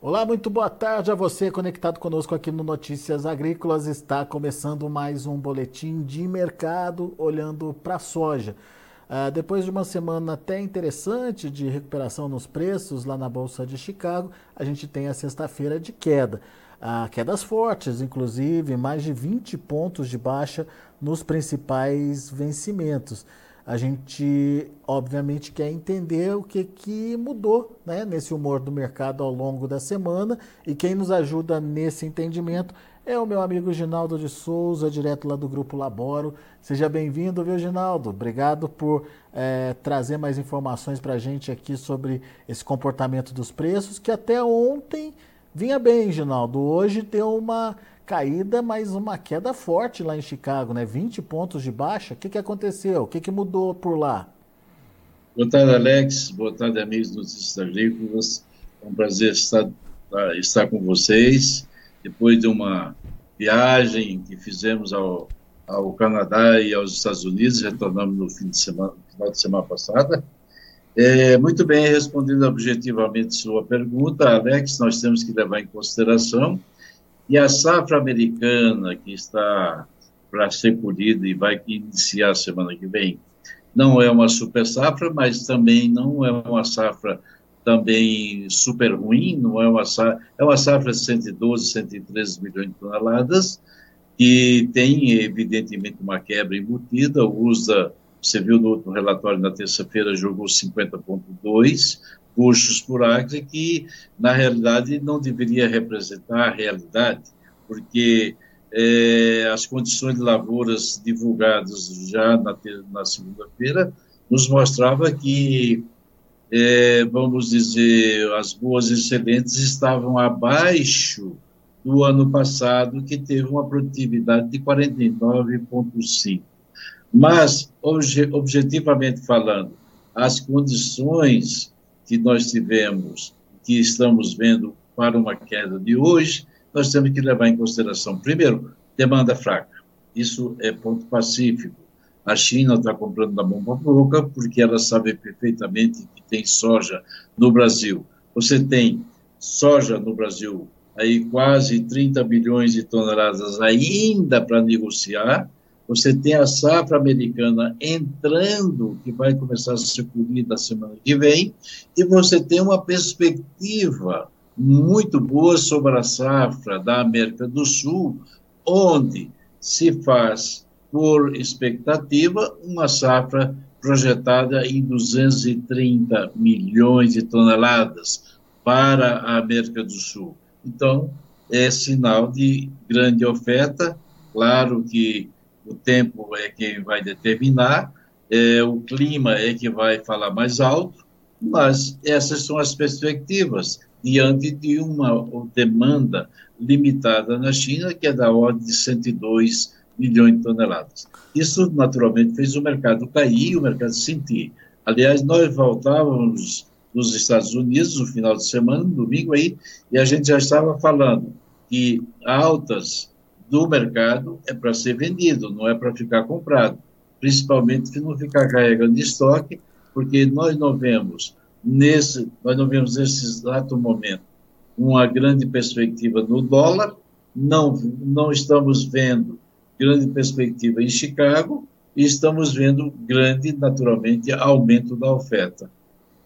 Olá, muito boa tarde a você conectado conosco aqui no Notícias Agrícolas. Está começando mais um boletim de mercado olhando para a soja. Uh, depois de uma semana até interessante de recuperação nos preços lá na Bolsa de Chicago, a gente tem a sexta-feira de queda. Uh, quedas fortes, inclusive mais de 20 pontos de baixa nos principais vencimentos a gente obviamente quer entender o que, que mudou né, nesse humor do mercado ao longo da semana e quem nos ajuda nesse entendimento é o meu amigo Ginaldo de Souza, direto lá do Grupo Laboro. Seja bem-vindo, viu, Ginaldo? Obrigado por é, trazer mais informações para a gente aqui sobre esse comportamento dos preços, que até ontem vinha bem, Ginaldo. Hoje deu uma caída, mas uma queda forte lá em Chicago, né? 20 pontos de baixa. O que, que aconteceu? O que, que mudou por lá? Boa tarde, Alex. Boa tarde, amigos do Notícias Agrícolas. É um prazer estar, tá, estar com vocês. Depois de uma viagem que fizemos ao, ao Canadá e aos Estados Unidos, retornamos no fim de semana, final de semana passada. É, muito bem, respondendo objetivamente sua pergunta, Alex, nós temos que levar em consideração e a safra americana, que está para ser colhida e vai iniciar semana que vem, não é uma super safra, mas também não é uma safra também super ruim, não é uma safra, é uma safra de 112, 113 milhões de toneladas, que tem, evidentemente, uma quebra embutida, usa, você viu no, no relatório na terça-feira, jogou 50,2, buchos por acre, que na realidade não deveria representar a realidade, porque é, as condições de lavouras divulgadas já na, na segunda-feira nos mostrava que, é, vamos dizer, as boas excelentes estavam abaixo do ano passado, que teve uma produtividade de 49,5. Mas, obje, objetivamente falando, as condições que nós tivemos, que estamos vendo para uma queda de hoje, nós temos que levar em consideração, primeiro, demanda fraca. Isso é ponto pacífico. A China está comprando da para boca porque ela sabe perfeitamente que tem soja no Brasil. Você tem soja no Brasil, aí quase 30 bilhões de toneladas ainda para negociar, você tem a safra americana entrando, que vai começar a ser colhida na semana que vem, e você tem uma perspectiva muito boa sobre a safra da América do Sul, onde se faz, por expectativa, uma safra projetada em 230 milhões de toneladas para a América do Sul. Então, é sinal de grande oferta. Claro que o tempo é quem vai determinar, é, o clima é que vai falar mais alto, mas essas são as perspectivas diante de uma demanda limitada na China, que é da ordem de 102 milhões de toneladas. Isso, naturalmente, fez o mercado cair, o mercado sentir. Aliás, nós voltávamos nos Estados Unidos no final de semana, no domingo aí, e a gente já estava falando que altas do mercado é para ser vendido, não é para ficar comprado. Principalmente se não ficar carregando estoque, porque nós não vemos nesse, nós não vemos nesse exato momento uma grande perspectiva no dólar, não, não estamos vendo grande perspectiva em Chicago e estamos vendo grande, naturalmente, aumento da oferta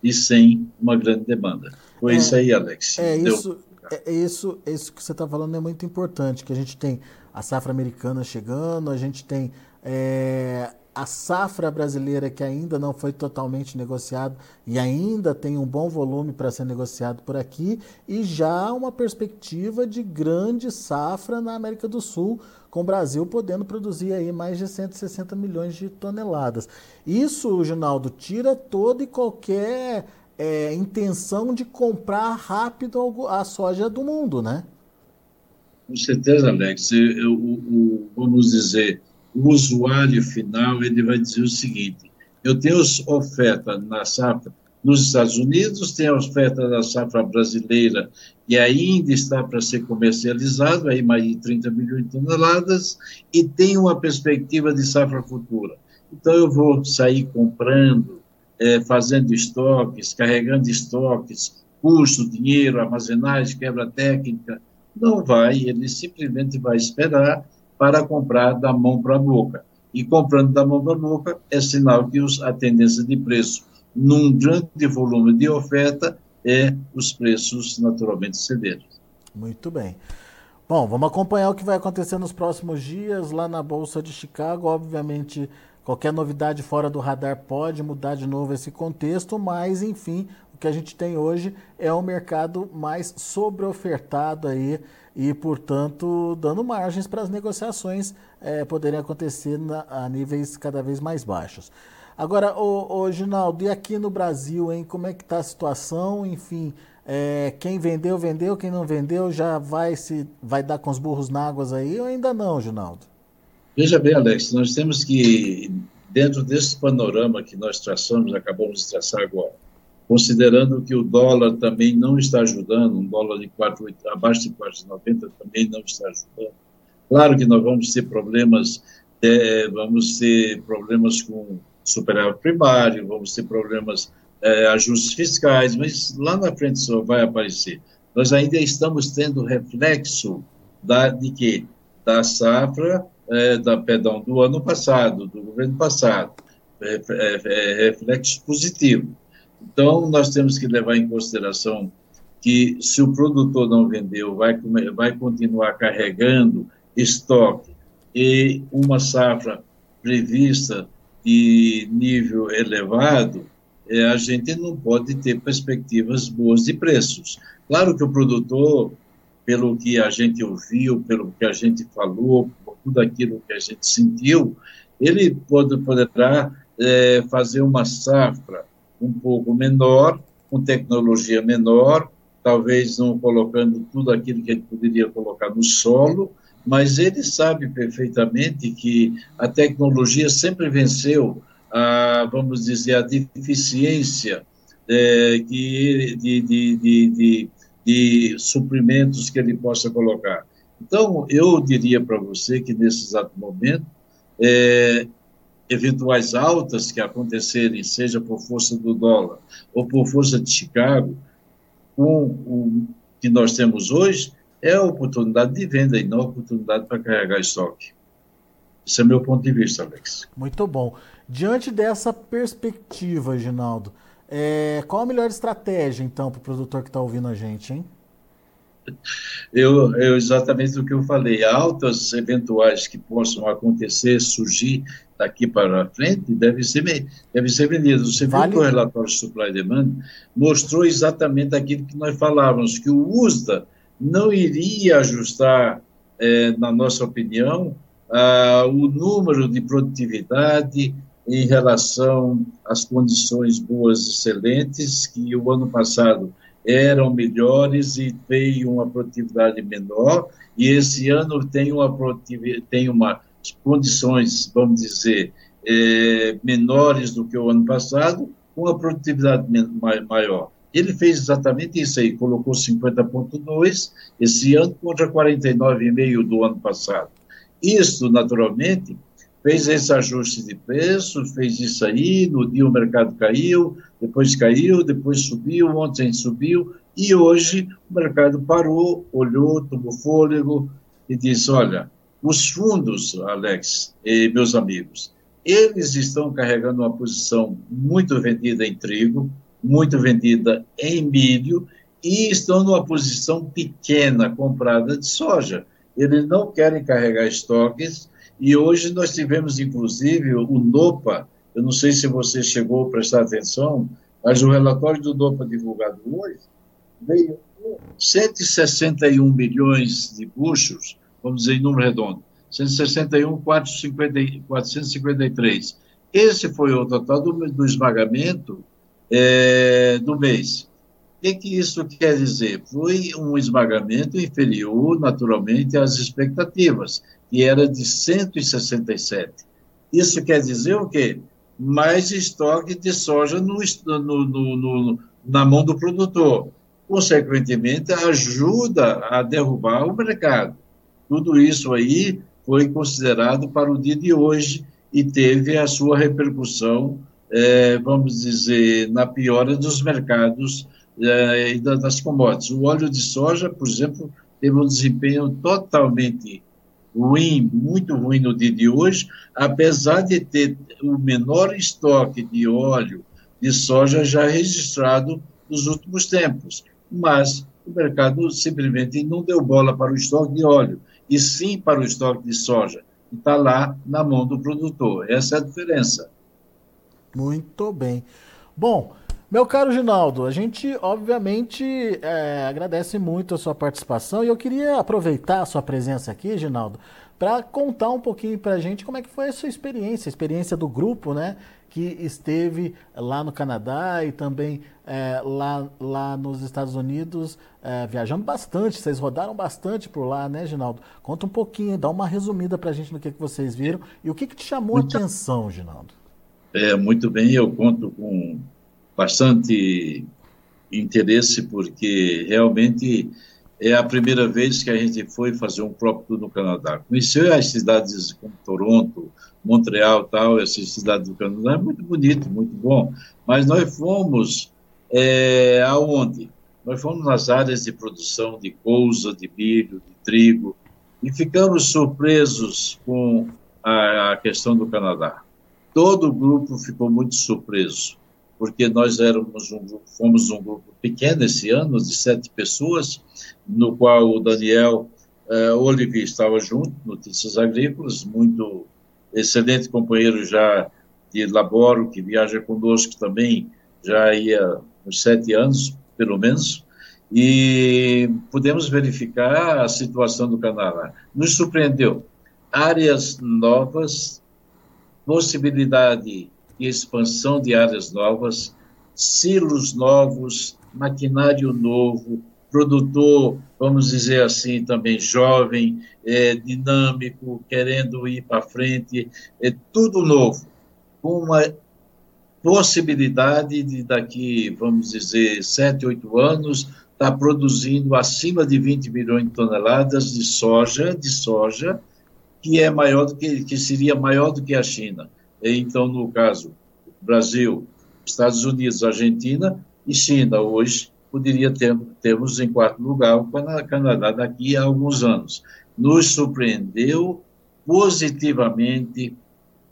e sem uma grande demanda. Foi é, isso aí, Alex. É Deu... isso, é, é, isso, é isso que você está falando é muito importante, que a gente tem a safra americana chegando, a gente tem é, a safra brasileira que ainda não foi totalmente negociado e ainda tem um bom volume para ser negociado por aqui e já uma perspectiva de grande safra na América do Sul, com o Brasil podendo produzir aí mais de 160 milhões de toneladas. Isso, Ginaldo, tira toda e qualquer é, intenção de comprar rápido a soja do mundo, né? Com certeza, Alex. Eu, o, vamos dizer, o usuário final ele vai dizer o seguinte: eu tenho oferta na safra nos Estados Unidos, tem a oferta da safra brasileira que ainda está para ser comercializado, aí mais de 30 milhões de toneladas, e tem uma perspectiva de safra futura. Então eu vou sair comprando é, fazendo estoques, carregando estoques, custo, dinheiro, armazenagem, quebra técnica. Não vai, ele simplesmente vai esperar para comprar da mão para a boca. E comprando da mão para a boca é sinal que os, a tendência de preço, num grande volume de oferta, é os preços naturalmente cederem. Muito bem. Bom, vamos acompanhar o que vai acontecer nos próximos dias lá na Bolsa de Chicago. Obviamente, qualquer novidade fora do radar pode mudar de novo esse contexto, mas enfim, o que a gente tem hoje é um mercado mais sobreofertado aí e, portanto, dando margens para as negociações é, poderem acontecer na, a níveis cada vez mais baixos. Agora, ô, ô Ginaldo, e aqui no Brasil, hein? Como é que está a situação? Enfim, é, quem vendeu, vendeu, quem não vendeu já vai se vai dar com os burros na água aí ou ainda não, Ginaldo? Veja bem, Alex, nós temos que, dentro desse panorama que nós traçamos, acabamos de traçar agora, considerando que o dólar também não está ajudando, um dólar de 4, abaixo de 4,90 também não está ajudando. Claro que nós vamos ter problemas, é, vamos ter problemas com superávit primário, vamos ter problemas, é, ajustes fiscais, mas lá na frente só vai aparecer. Nós ainda estamos tendo reflexo da, de que? Da safra, é, da, perdão, do ano passado, do governo passado, é, é, é, reflexo positivo. Então, nós temos que levar em consideração que se o produtor não vendeu, vai, vai continuar carregando estoque e uma safra prevista de nível elevado, é, a gente não pode ter perspectivas boas de preços. Claro que o produtor, pelo que a gente ouviu, pelo que a gente falou, por tudo aquilo que a gente sentiu, ele pode, poderá é, fazer uma safra um pouco menor, com tecnologia menor, talvez não colocando tudo aquilo que ele poderia colocar no solo, mas ele sabe perfeitamente que a tecnologia sempre venceu a, vamos dizer, a deficiência é, que, de, de, de, de, de suprimentos que ele possa colocar. Então, eu diria para você que nesse exato momento, é, eventuais altas que acontecerem, seja por força do dólar ou por força de Chicago, com o que nós temos hoje, é a oportunidade de venda e não a oportunidade para carregar estoque. Esse é meu ponto de vista, Alex. Muito bom. Diante dessa perspectiva, Ginaldo, é, qual a melhor estratégia, então, para o produtor que está ouvindo a gente, hein? Eu, eu, exatamente o que eu falei, altas eventuais que possam acontecer, surgir daqui para frente, devem ser, devem ser vendidas. Você vale. viu que o relatório de supply e demand mostrou exatamente aquilo que nós falávamos, que o USDA não iria ajustar, é, na nossa opinião, o número de produtividade em relação às condições boas excelentes, que o ano passado eram melhores e veio uma produtividade menor, e esse ano tem uma tem uma condições, vamos dizer, é, menores do que o ano passado, com a produtividade maior. Ele fez exatamente isso aí, colocou 50,2 esse ano contra 49,5 do ano passado. Isso, naturalmente, fez esse ajuste de preço, fez isso aí, no dia o mercado caiu, depois caiu, depois subiu, ontem subiu, e hoje o mercado parou, olhou, tomou fôlego e disse, olha, os fundos, Alex e meus amigos, eles estão carregando uma posição muito vendida em trigo, muito vendida em milho e estão numa posição pequena comprada de soja. Eles não querem carregar estoques e hoje nós tivemos, inclusive, o NOPA, eu não sei se você chegou a prestar atenção, mas o relatório do NOPA divulgado hoje veio com 161 milhões de buchos, vamos dizer em número redondo, 161, 453. Esse foi o total do, do esmagamento é, do mês. O que, que isso quer dizer? Foi um esmagamento inferior, naturalmente, às expectativas, que era de 167. Isso quer dizer o quê? Mais estoque de soja no, no, no, na mão do produtor. Consequentemente, ajuda a derrubar o mercado. Tudo isso aí foi considerado para o dia de hoje e teve a sua repercussão é, vamos dizer, na piora dos mercados é, e das commodities. O óleo de soja, por exemplo, teve um desempenho totalmente ruim, muito ruim no dia de hoje, apesar de ter o menor estoque de óleo de soja já registrado nos últimos tempos. Mas o mercado simplesmente não deu bola para o estoque de óleo, e sim para o estoque de soja, que está lá na mão do produtor. Essa é a diferença. Muito bem. Bom, meu caro Ginaldo, a gente obviamente é, agradece muito a sua participação e eu queria aproveitar a sua presença aqui, Ginaldo, para contar um pouquinho para a gente como é que foi a sua experiência, a experiência do grupo, né, que esteve lá no Canadá e também é, lá, lá nos Estados Unidos, é, viajando bastante, vocês rodaram bastante por lá, né, Ginaldo? Conta um pouquinho, dá uma resumida para a gente no que, que vocês viram e o que, que te chamou a atenção, Ginaldo. É, muito bem, eu conto com bastante interesse, porque realmente é a primeira vez que a gente foi fazer um próprio tour no Canadá. Conheceu as cidades como Toronto, Montreal, tal, essas cidades do Canadá, é muito bonito, muito bom. Mas nós fomos é, aonde? Nós fomos nas áreas de produção de couza, de milho, de trigo, e ficamos surpresos com a, a questão do Canadá. Todo o grupo ficou muito surpreso porque nós éramos um, fomos um grupo pequeno esse ano, de sete pessoas, no qual o Daniel Olivier estava junto, Notícias Agrícolas, muito excelente companheiro já de laboro, que viaja conosco também, já ia uns sete anos, pelo menos, e pudemos verificar a situação do Canadá. Nos surpreendeu. Áreas novas, possibilidade e expansão de áreas novas, silos novos, maquinário novo, produtor, vamos dizer assim, também jovem, é, dinâmico, querendo ir para frente, é tudo novo, uma possibilidade de daqui, vamos dizer, sete, oito anos, estar tá produzindo acima de 20 milhões de toneladas de soja, de soja, que é maior do que, que seria maior do que a China. Então, no caso, Brasil, Estados Unidos, Argentina e China, hoje poderia ter, termos em quarto lugar o Canadá daqui a alguns anos. Nos surpreendeu positivamente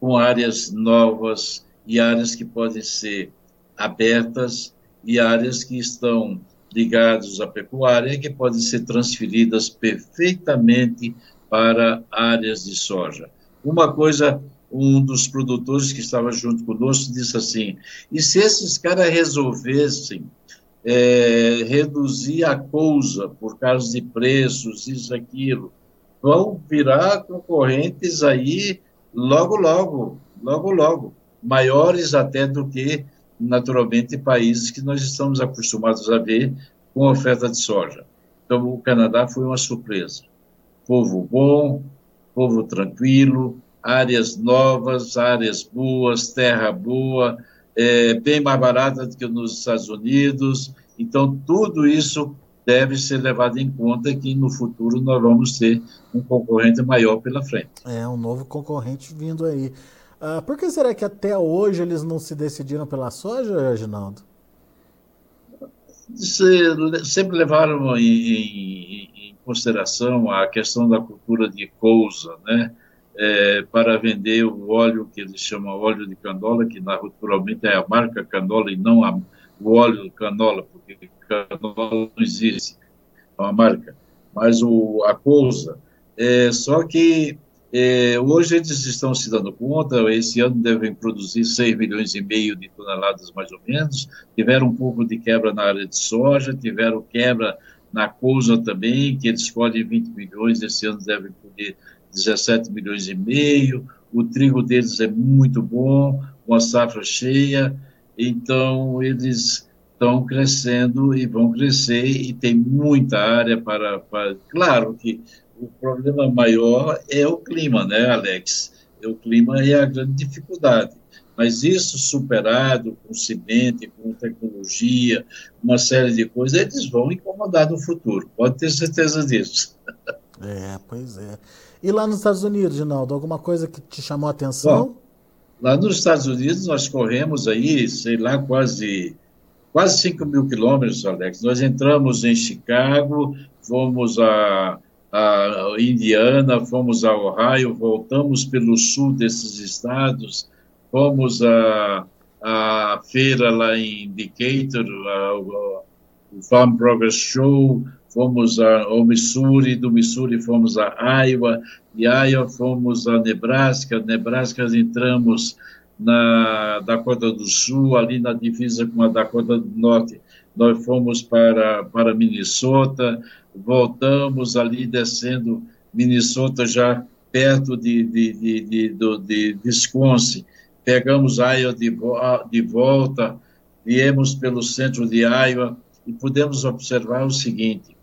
com áreas novas e áreas que podem ser abertas e áreas que estão ligadas à pecuária que podem ser transferidas perfeitamente para áreas de soja. Uma coisa um dos produtores que estava junto conosco disse assim: e se esses caras resolvessem é, reduzir a coisa por causa de preços, isso, aquilo, vão virar concorrentes aí logo, logo, logo, logo, maiores até do que, naturalmente, países que nós estamos acostumados a ver com oferta de soja. Então, o Canadá foi uma surpresa. Povo bom, povo tranquilo, áreas novas, áreas boas, terra boa, é, bem mais barata do que nos Estados Unidos. Então, tudo isso deve ser levado em conta que no futuro nós vamos ter um concorrente maior pela frente. É, um novo concorrente vindo aí. Uh, por que será que até hoje eles não se decidiram pela soja, Reginaldo? Sempre levaram em, em, em consideração a questão da cultura de cousa, né? É, para vender o óleo que eles chamam óleo de canola, que naturalmente é a marca canola e não a, o óleo canola, porque canola não existe, é uma marca, mas o, a cousa. É, só que é, hoje eles estão se dando conta, esse ano devem produzir 6 milhões e meio de toneladas mais ou menos, tiveram um pouco de quebra na área de soja, tiveram quebra na cousa também, que eles podem 20 milhões, esse ano devem poder 17 milhões e meio, o trigo deles é muito bom, uma safra cheia, então eles estão crescendo e vão crescer e tem muita área para, para... Claro que o problema maior é o clima, né, Alex? O clima é a grande dificuldade. Mas isso superado com semente, com tecnologia, uma série de coisas, eles vão incomodar no futuro. Pode ter certeza disso. É, pois é. E lá nos Estados Unidos, Ginaldo, alguma coisa que te chamou a atenção? Bom, lá nos Estados Unidos nós corremos aí, sei lá, quase quase 5 mil quilômetros, Alex. Nós entramos em Chicago, fomos a, a Indiana, fomos a Ohio, voltamos pelo sul desses estados, fomos a, a feira lá em Decatur, o Farm Progress Show, fomos ao Missouri, do Missouri fomos a Iowa, de Iowa fomos a Nebraska, Nebraska entramos na Dakota do Sul, ali na divisa com a Dakota do Norte, nós fomos para, para Minnesota, voltamos ali descendo Minnesota já perto de, de, de, de, de, de Wisconsin, pegamos Iowa de, de volta, viemos pelo centro de Iowa e pudemos observar o seguinte,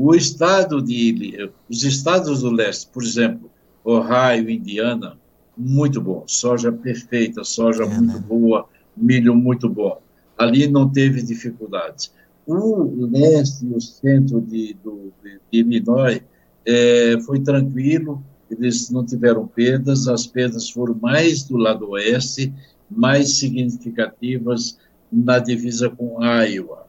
o estado de, os estados do leste, por exemplo, Ohio, Indiana, muito bom, soja perfeita, soja é, muito né? boa, milho muito bom. Ali não teve dificuldades. O leste e o centro de, do, de Illinois é, foi tranquilo, eles não tiveram perdas, as perdas foram mais do lado oeste, mais significativas na divisa com Iowa.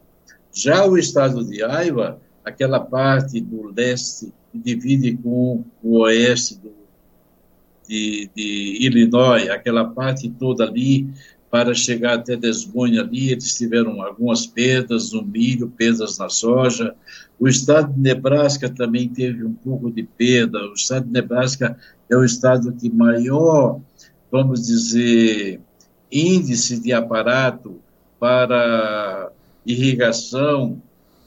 Já o estado de Iowa, aquela parte do leste que divide com o oeste do, de, de, Illinois, aquela parte toda ali, para chegar até Des Moines ali, eles tiveram algumas perdas no milho, perdas na soja. O estado de Nebraska também teve um pouco de perda. O estado de Nebraska é o estado que maior, vamos dizer, índice de aparato para irrigação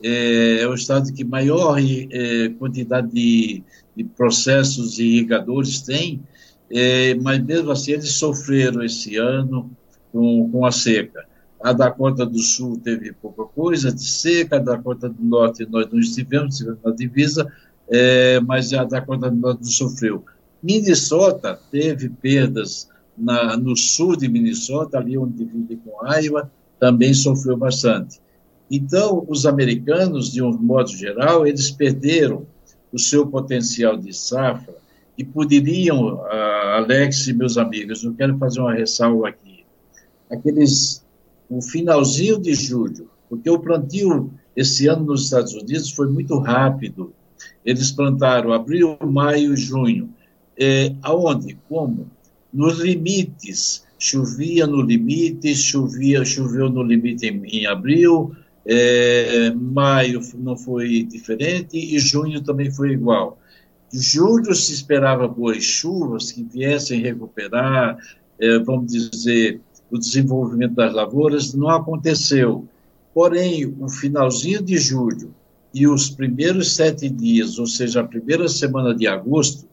é, é o estado que maior é, quantidade de, de, processos irrigadores tem, é, mas mesmo assim eles sofreram esse ano com, com a seca. A Dakota do Sul teve pouca coisa de seca, a Dakota do Norte nós não estivemos, estivemos na divisa, é, mas a Dakota do Norte não sofreu. Minnesota teve perdas na, no sul de Minnesota, ali onde divide com Iowa, também sofreu bastante. Então, os americanos, de um modo geral, eles perderam o seu potencial de safra e poderiam, uh, Alex e meus amigos, eu quero fazer uma ressalva aqui, aqueles, o finalzinho de julho, porque o plantio esse ano nos Estados Unidos foi muito rápido, eles plantaram abril, maio junho, é, aonde, como? Nos limites, chovia no limite, chovia, choveu no limite em, em abril, é, maio não foi diferente e junho também foi igual. Julho se esperava boas chuvas que viessem recuperar, é, vamos dizer, o desenvolvimento das lavouras, não aconteceu. Porém, o finalzinho de julho e os primeiros sete dias, ou seja, a primeira semana de agosto,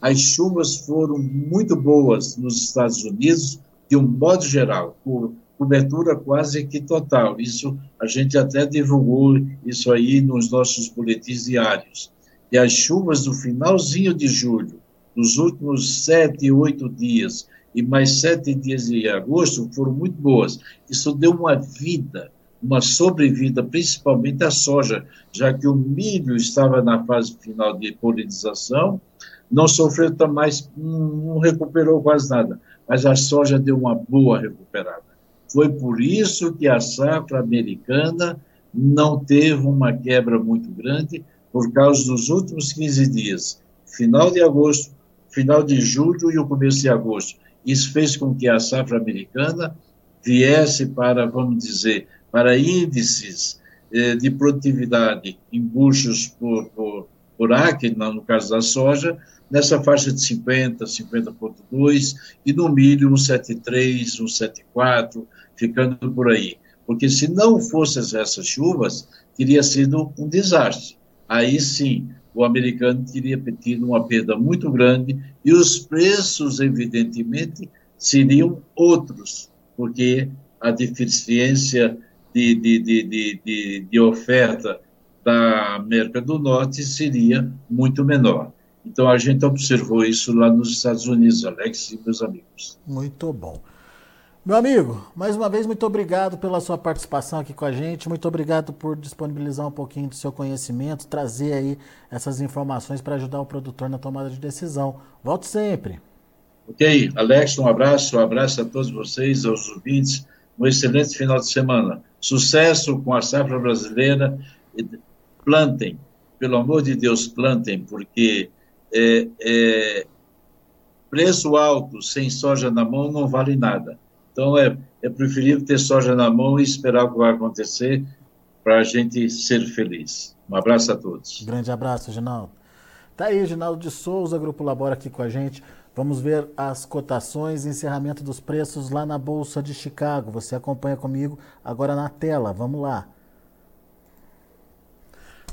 as chuvas foram muito boas nos Estados Unidos, de um modo geral, por cobertura quase que total. Isso a gente até divulgou isso aí nos nossos boletins diários. E as chuvas do finalzinho de julho, nos últimos sete, oito dias e mais sete dias de agosto foram muito boas. Isso deu uma vida, uma sobrevida, principalmente à soja, já que o milho estava na fase final de polinização, não sofreu mais, não recuperou quase nada, mas a soja deu uma boa recuperada. Foi por isso que a safra americana não teve uma quebra muito grande, por causa dos últimos 15 dias, final de agosto, final de julho e o começo de agosto. Isso fez com que a safra americana viesse para, vamos dizer, para índices eh, de produtividade em buchos por, por, por acre, no caso da soja, nessa faixa de 50, 50,2, e no milho 1,73, 1,74, ficando por aí. Porque se não fossem essas chuvas, teria sido um desastre. Aí sim, o americano teria tido uma perda muito grande e os preços, evidentemente, seriam outros, porque a deficiência de, de, de, de, de oferta da América do Norte seria muito menor. Então a gente observou isso lá nos Estados Unidos, Alex e meus amigos. Muito bom. Meu amigo, mais uma vez, muito obrigado pela sua participação aqui com a gente. Muito obrigado por disponibilizar um pouquinho do seu conhecimento, trazer aí essas informações para ajudar o produtor na tomada de decisão. Volte sempre. Ok, Alex, um abraço, um abraço a todos vocês, aos ouvintes um excelente final de semana. Sucesso com a safra brasileira. Plantem, pelo amor de Deus, plantem, porque é, é, preço alto sem soja na mão não vale nada. Então, é, é preferível ter soja na mão e esperar o que vai acontecer para a gente ser feliz. Um abraço a todos. Grande abraço, Ginaldo. Tá aí, Ginaldo de Souza, Grupo Labora aqui com a gente. Vamos ver as cotações e encerramento dos preços lá na Bolsa de Chicago. Você acompanha comigo agora na tela. Vamos lá.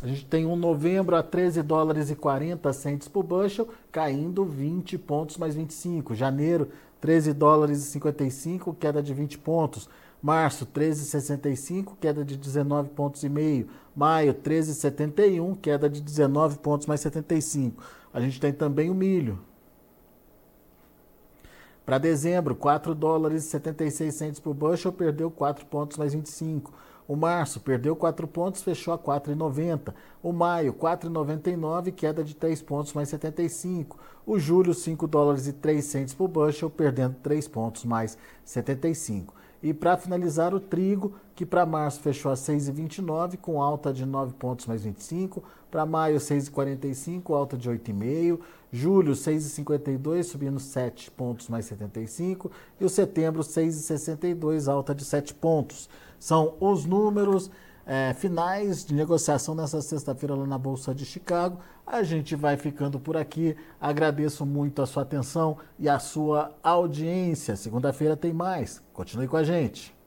A gente tem um novembro a 13 dólares e 40 centes por bushel, caindo 20 pontos mais 25. Janeiro, 13 dólares e 55, queda de 20 pontos. Março, 13,65, queda de 19 pontos e meio. Maio, 13,71, queda de 19 pontos mais 75. A gente tem também o milho. Para dezembro, 4 dólares e 76 centos por bushel, perdeu 4 pontos mais 25. O março perdeu 4 pontos, fechou a 4,90. O maio, 4,99, queda de 3 pontos mais 75. O julho, 5 dólares e 3 centos por bushel, perdendo 3 pontos mais 75. E para finalizar, o trigo, que para março fechou a 6,29, com alta de 9 pontos mais 25. Para maio, 6,45, alta de 8,5. Julho, 6,52, subindo 7 pontos mais 75. E o setembro, 6,62, alta de 7 pontos. São os números é, finais de negociação nessa sexta-feira lá na Bolsa de Chicago. A gente vai ficando por aqui. Agradeço muito a sua atenção e a sua audiência. Segunda-feira tem mais. Continue com a gente.